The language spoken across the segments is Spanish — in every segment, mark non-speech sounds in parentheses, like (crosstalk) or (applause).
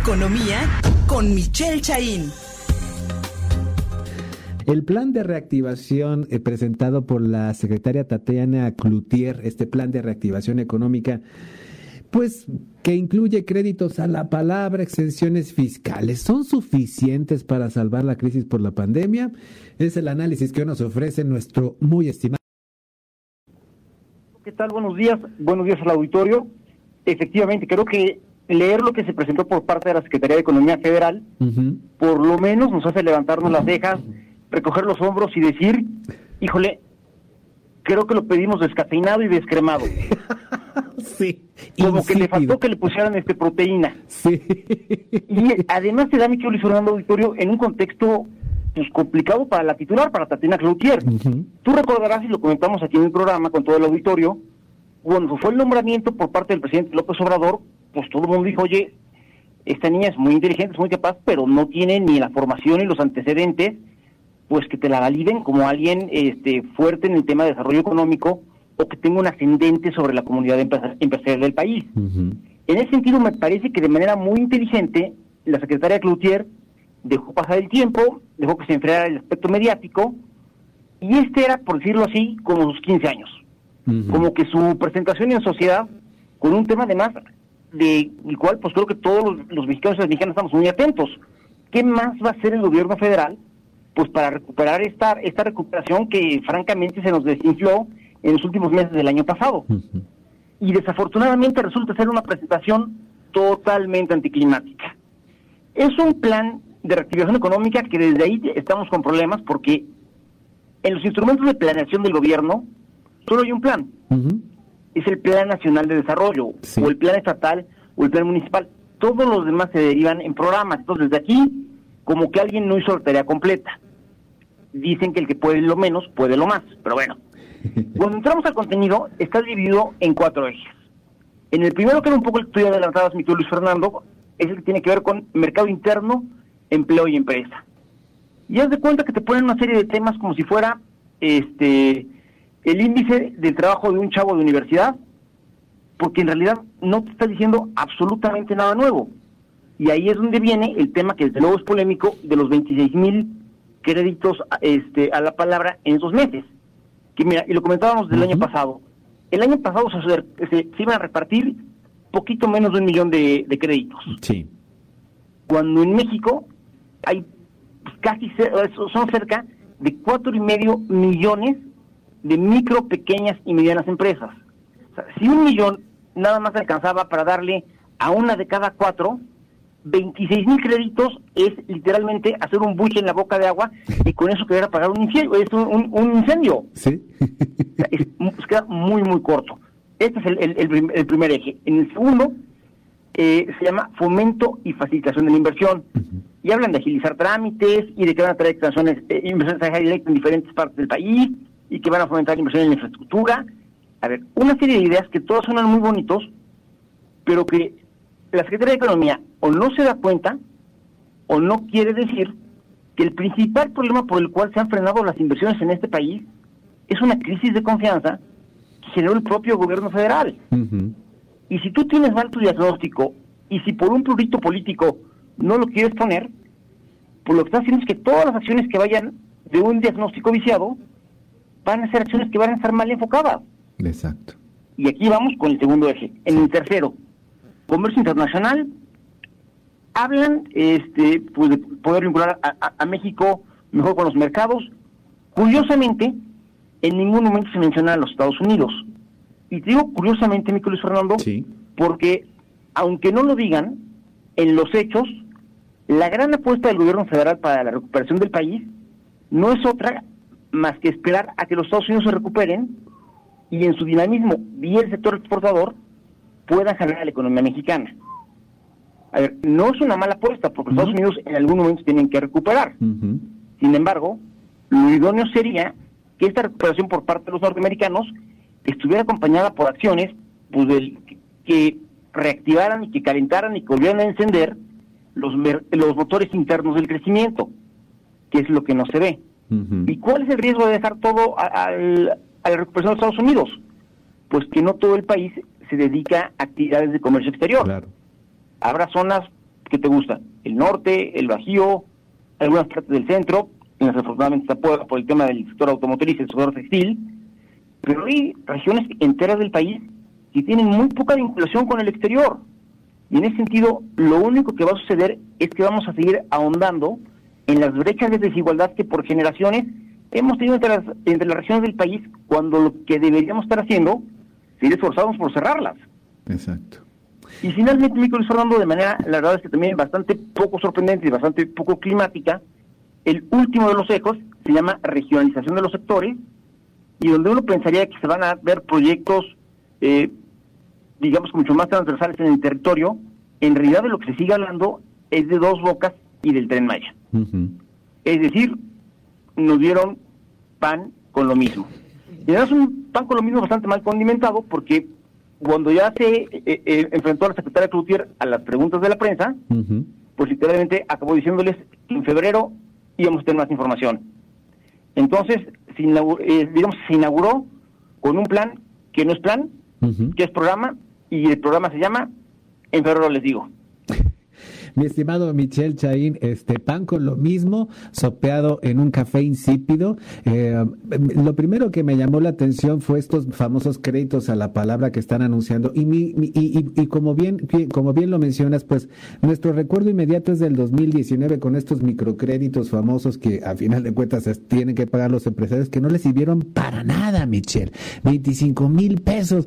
Economía con Michelle Chaín. El plan de reactivación eh, presentado por la secretaria Tatiana Cloutier, este plan de reactivación económica, pues que incluye créditos a la palabra, exenciones fiscales, ¿son suficientes para salvar la crisis por la pandemia? Es el análisis que nos ofrece nuestro muy estimado. ¿Qué tal? Buenos días, buenos días al auditorio. Efectivamente, creo que leer lo que se presentó por parte de la Secretaría de Economía Federal, por lo menos nos hace levantarnos las cejas, recoger los hombros y decir, híjole, creo que lo pedimos descafeinado y descremado. (laughs) sí. Como que le faltó que le pusieran este proteína. Sí. Y además se da, mi Luis Fernando Auditorio, en un contexto pues complicado para la titular, para Tatiana Cloutier. Tú recordarás, y lo comentamos aquí en el programa con todo el auditorio, cuando fue el nombramiento por parte del presidente López Obrador, pues todo el mundo dijo, oye, esta niña es muy inteligente, es muy capaz, pero no tiene ni la formación ni los antecedentes, pues que te la validen como alguien este, fuerte en el tema de desarrollo económico o que tenga un ascendente sobre la comunidad empresarial del país. En ese sentido, me parece que de manera muy inteligente, la secretaria Cloutier dejó pasar el tiempo, dejó que se enfriara el aspecto mediático, y este era, por decirlo así, como sus 15 años. Como que su presentación en sociedad, con un tema además de el cual pues creo que todos los, mexicanos y las mexicanas estamos muy atentos. ¿Qué más va a hacer el gobierno federal pues para recuperar esta, esta recuperación que francamente se nos desinfló en los últimos meses del año pasado? Y desafortunadamente resulta ser una presentación totalmente anticlimática. Es un plan de reactivación económica que desde ahí estamos con problemas porque en los instrumentos de planeación del gobierno solo hay un plan. Es el Plan Nacional de Desarrollo, o el Plan Estatal, o el Plan Municipal. Todos los demás se derivan en programas. Entonces, desde aquí, como que alguien no hizo la tarea completa. Dicen que el que puede lo menos, puede lo más. Pero bueno, (laughs) cuando entramos al contenido, está dividido en cuatro ejes. En el primero, que era un poco el que tú adelantabas, mi Luis Fernando, es el que tiene que ver con mercado interno, empleo y empresa. Y haz de cuenta que te ponen una serie de temas como si fuera este el índice del trabajo de un chavo de universidad, porque en realidad no te está diciendo absolutamente nada nuevo. Y ahí es donde viene el tema que desde luego es polémico de los 26 mil créditos este, a la palabra en esos meses. Que mira, y lo comentábamos del año pasado. El año pasado se, se, iban a repartir poquito menos de un millón de, créditos. Sí. Cuando en México hay casi, son cerca de cuatro y medio millones de micro, pequeñas y medianas empresas. si un millón nada más alcanzaba para darle a una de cada cuatro, 26 mil créditos es literalmente hacer un buche en la boca de agua y con eso querer apagar un incendio. Es un, incendio. Sí. queda muy, muy corto. Este es el, primer eje. En el segundo, eh, se llama fomento y facilitación de la inversión. Y hablan de agilizar trámites y de que van a traer eh, inversiones directas en diferentes partes del país, y que van a fomentar inversión en infraestructura. A ver, una serie de ideas que todas suenan muy bonitos, pero que la Secretaría de Economía o no se da cuenta o no quiere decir que el principal problema por el cual se han frenado las inversiones en este país es una crisis de confianza que generó el propio gobierno federal. Y si tú tienes mal tu diagnóstico y si por un prurito político no lo quieres poner, pues lo que estás haciendo es que todas las acciones que vayan de un diagnóstico viciado van a ser acciones que van a estar mal enfocadas. Exacto. Y aquí vamos con el segundo eje. En el tercero, comercio internacional, hablan este, pues, de poder vincular a, México mejor con los mercados. Curiosamente, en ningún momento se menciona a los Estados Unidos. Y te digo curiosamente, mi Luis Fernando, porque aunque no lo digan, en los hechos, la gran apuesta del gobierno federal para la recuperación del país no es otra más que esperar a que los Estados Unidos se recuperen y en su dinamismo vía el sector exportador pueda generar la economía mexicana. A ver, no es una mala apuesta porque los Estados Unidos en algún momento tienen que recuperar. Sin embargo, lo idóneo sería que esta recuperación por parte de los norteamericanos estuviera acompañada por acciones pues, que reactivaran y que calentaran y que volvieran a encender los, los motores internos del crecimiento, que es lo que no se ve. ¿Y cuál es el riesgo de dejar todo a, la recuperación de Estados Unidos? Pues que no todo el país se dedica a actividades de comercio exterior. Habrá zonas ¿qué te gusta? El norte, el Bajío, algunas partes del centro, desafortunadamente está por el tema del sector automotriz, el sector textil, pero hay regiones enteras del país que tienen muy poca vinculación con el exterior. Y en ese sentido, lo único que va a suceder es que vamos a seguir ahondando en las brechas de desigualdad que por generaciones hemos tenido entre las, entre las regiones del país, cuando lo que deberíamos estar haciendo es esforzarnos por cerrarlas. Exacto. Y finalmente, Mico Luis Fernando, de manera, la verdad es que también bastante poco sorprendente y bastante poco climática, el último de los ecos se llama regionalización de los sectores, y donde uno pensaría que se van a ver proyectos, eh, digamos, mucho más transversales en el territorio, en realidad de lo que se sigue hablando es de dos bocas y del tren Maya. Es decir, nos dieron pan con lo mismo. Y además un pan con lo mismo bastante mal condimentado porque cuando ya se eh, eh, enfrentó a la secretaria Cloutier a las preguntas de la prensa, pues literalmente acabó diciéndoles que en febrero íbamos a tener más información. Entonces, se eh, digamos, se inauguró con un plan que no es plan, que es programa, y el programa se llama En febrero les digo. (laughs) Mi estimado Michel Chaín, este pan con lo mismo, sopeado en un café insípido. Eh, lo primero que me llamó la atención fue estos famosos créditos a la palabra que están anunciando. Y, mi, y, y, como, bien, como bien lo mencionas, pues nuestro recuerdo inmediato es del 2019 con estos microcréditos famosos que a final de cuentas tienen que pagar los empresarios que no les sirvieron para nada, Michel. 25 mil pesos.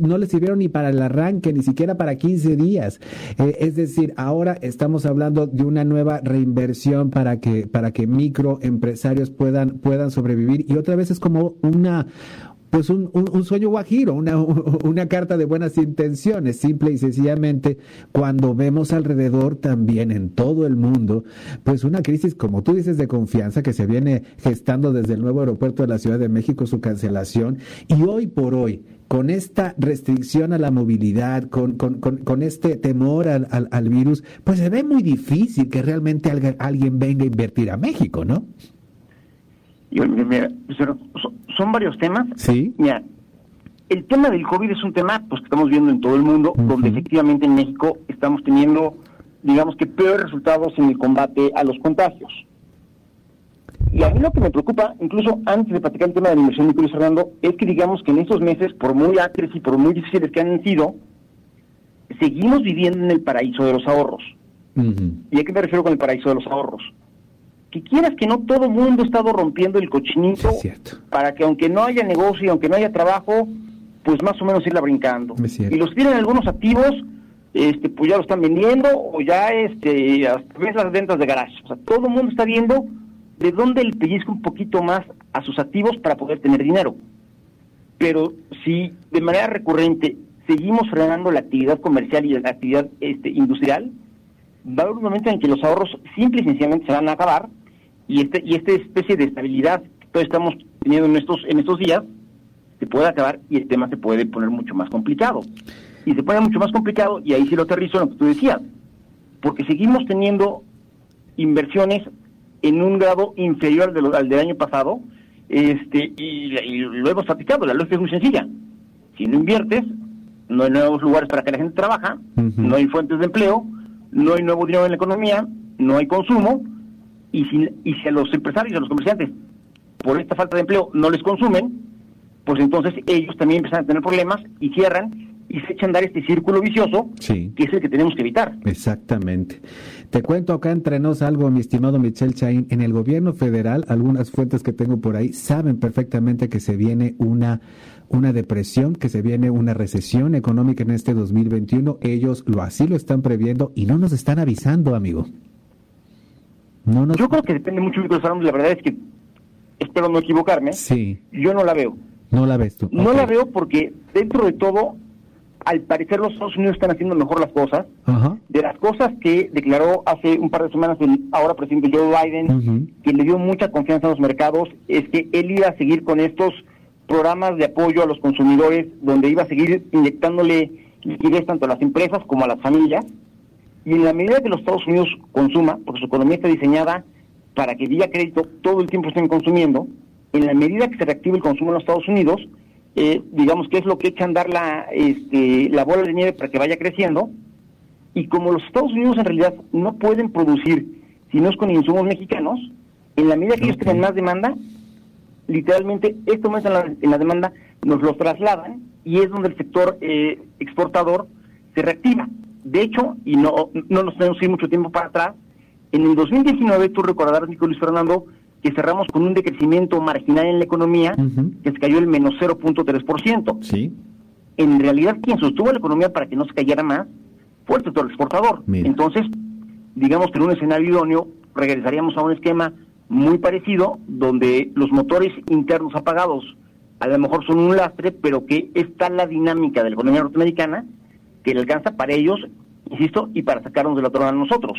No les sirvieron ni para el arranque, ni siquiera para 15 días. Eh, es decir, ahora estamos hablando de una nueva reinversión para que, para que microempresarios puedan, puedan sobrevivir. Y otra vez es como una, pues un, un, sueño guajiro, una, (laughs) una carta de buenas intenciones, simple y sencillamente, cuando vemos alrededor también en todo el mundo, pues una crisis, como tú dices, de confianza que se viene gestando desde el nuevo aeropuerto de la Ciudad de México, su cancelación, y hoy por hoy, con esta restricción a la movilidad, con, con, con, este temor al, al, virus, pues se ve muy difícil que realmente alguien, venga a invertir a México, ¿no? Mira, son varios temas. Sí. Mira, el tema del COVID es un tema pues que estamos viendo en todo el mundo, donde efectivamente en México estamos teniendo, digamos que peores resultados en el combate a los contagios. Y a mí lo que me preocupa, incluso antes de platicar el tema de la inversión de Cruz Fernando, es que digamos que en estos meses, por muy acres y por muy difíciles que han sido, seguimos viviendo en el paraíso de los ahorros. ¿Y a qué me refiero con el paraíso de los ahorros? Que quieras que no, todo el mundo ha estado rompiendo el cochinito para que aunque no haya negocio, y aunque no haya trabajo, pues más o menos irla brincando. Y los tienen algunos activos, este, pues ya lo están vendiendo o ya este, hasta ves las ventas de garage. O sea, todo el mundo está viendo de dónde le pellizca un poquito más a sus activos para poder tener dinero. Pero si de manera recurrente seguimos frenando la actividad comercial y la actividad este, industrial, va a haber un momento en que los ahorros simple y sencillamente se van a acabar y este y esta especie de estabilidad que todos estamos teniendo en estos en estos días se puede acabar y el tema se puede poner mucho más complicado. Y se pone mucho más complicado y ahí sí lo aterrizo en lo que tú decías, porque seguimos teniendo inversiones en un grado inferior al del año pasado, este y, lo hemos platicado, la lógica es muy sencilla. Si no inviertes, no hay nuevos lugares para que la gente trabaja, no hay fuentes de empleo, no hay nuevo dinero en la economía, no hay consumo, y si, y si a los empresarios, a los comerciantes, por esta falta de empleo no les consumen, pues entonces ellos también empiezan a tener problemas y cierran y se echan a andar este círculo vicioso que es el que tenemos que evitar. Exactamente. Te cuento acá entre nos algo, mi estimado Michel Chaín. En el gobierno federal, algunas fuentes que tengo por ahí saben perfectamente que se viene una, una depresión, que se viene una recesión económica en este 2021. Ellos lo así lo están previendo y no nos están avisando, amigo. No Yo creo que depende mucho de los La verdad es que espero no equivocarme. Sí. Yo no la veo. No la ves tú. No la veo porque dentro de todo al parecer los Estados Unidos están haciendo mejor las cosas. De las cosas que declaró hace un par de semanas el ahora presidente Joe Biden, que le dio mucha confianza a los mercados, es que él iba a seguir con estos programas de apoyo a los consumidores, donde iba a seguir inyectándole liquidez tanto a las empresas como a las familias. Y en la medida que los Estados Unidos consuma, porque su economía está diseñada para que vía crédito todo el tiempo estén consumiendo, en la medida que se reactive el consumo en los Estados Unidos, eh, digamos que es lo que echa a andar la, este, la bola de nieve para que vaya creciendo, Y como los Estados Unidos en realidad no pueden producir si no es con insumos mexicanos, en la medida que ellos tienen más demanda, literalmente esto aumento en la, en la demanda nos lo trasladan y es donde el sector eh, exportador se reactiva. De hecho, y no, no nos tenemos que ir mucho tiempo para atrás, en el 2019, tú recordarás, Nicolás Fernando, que cerramos con un decrecimiento marginal en la economía, que se cayó el menos 0.3%. Sí. En realidad, quien sostuvo la economía para que no se cayera más fue el sector exportador. Entonces, digamos que en un escenario idóneo, regresaríamos a un esquema muy parecido, donde los motores internos apagados a lo mejor son un lastre, pero que está la dinámica de la economía norteamericana que le alcanza para ellos, insisto, y para sacarnos de la torre a nosotros.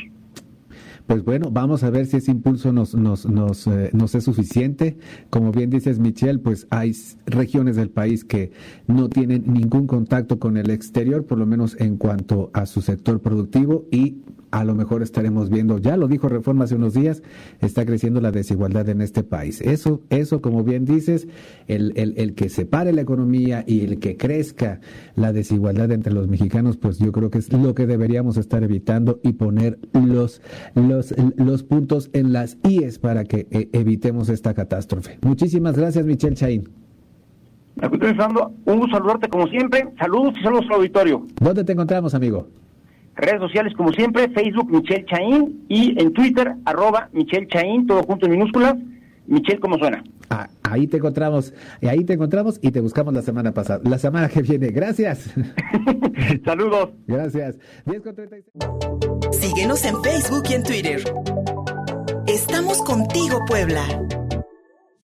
Pues bueno, vamos a ver si ese impulso nos, nos, nos, eh, nos es suficiente. Como bien dices, Michelle, pues hay regiones del país que no tienen ningún contacto con el exterior, por lo menos en cuanto a su sector productivo, y a lo mejor estaremos viendo, ya lo dijo Reforma hace unos días, está creciendo la desigualdad en este país. Eso, eso como bien dices, el, el, el que separe la economía y el que crezca la desigualdad entre los mexicanos, pues yo creo que es lo que deberíamos estar evitando y poner los, los, los puntos en las IES para que eh, evitemos esta catástrofe. Muchísimas gracias, Michelle Chaín. Un gusto saludarte como siempre. Saludos y saludos al auditorio. ¿Dónde te encontramos, amigo? Redes sociales, como siempre, Facebook Michelle Chaín y en Twitter, arroba Michelle Chaín, todo junto en minúsculas. Michelle, ¿cómo suena? Ah, ahí te encontramos, ahí te encontramos y te buscamos la semana pasada, la semana que viene. Gracias. (laughs) Saludos. Gracias. Síguenos en Facebook y en Twitter. Estamos contigo, Puebla.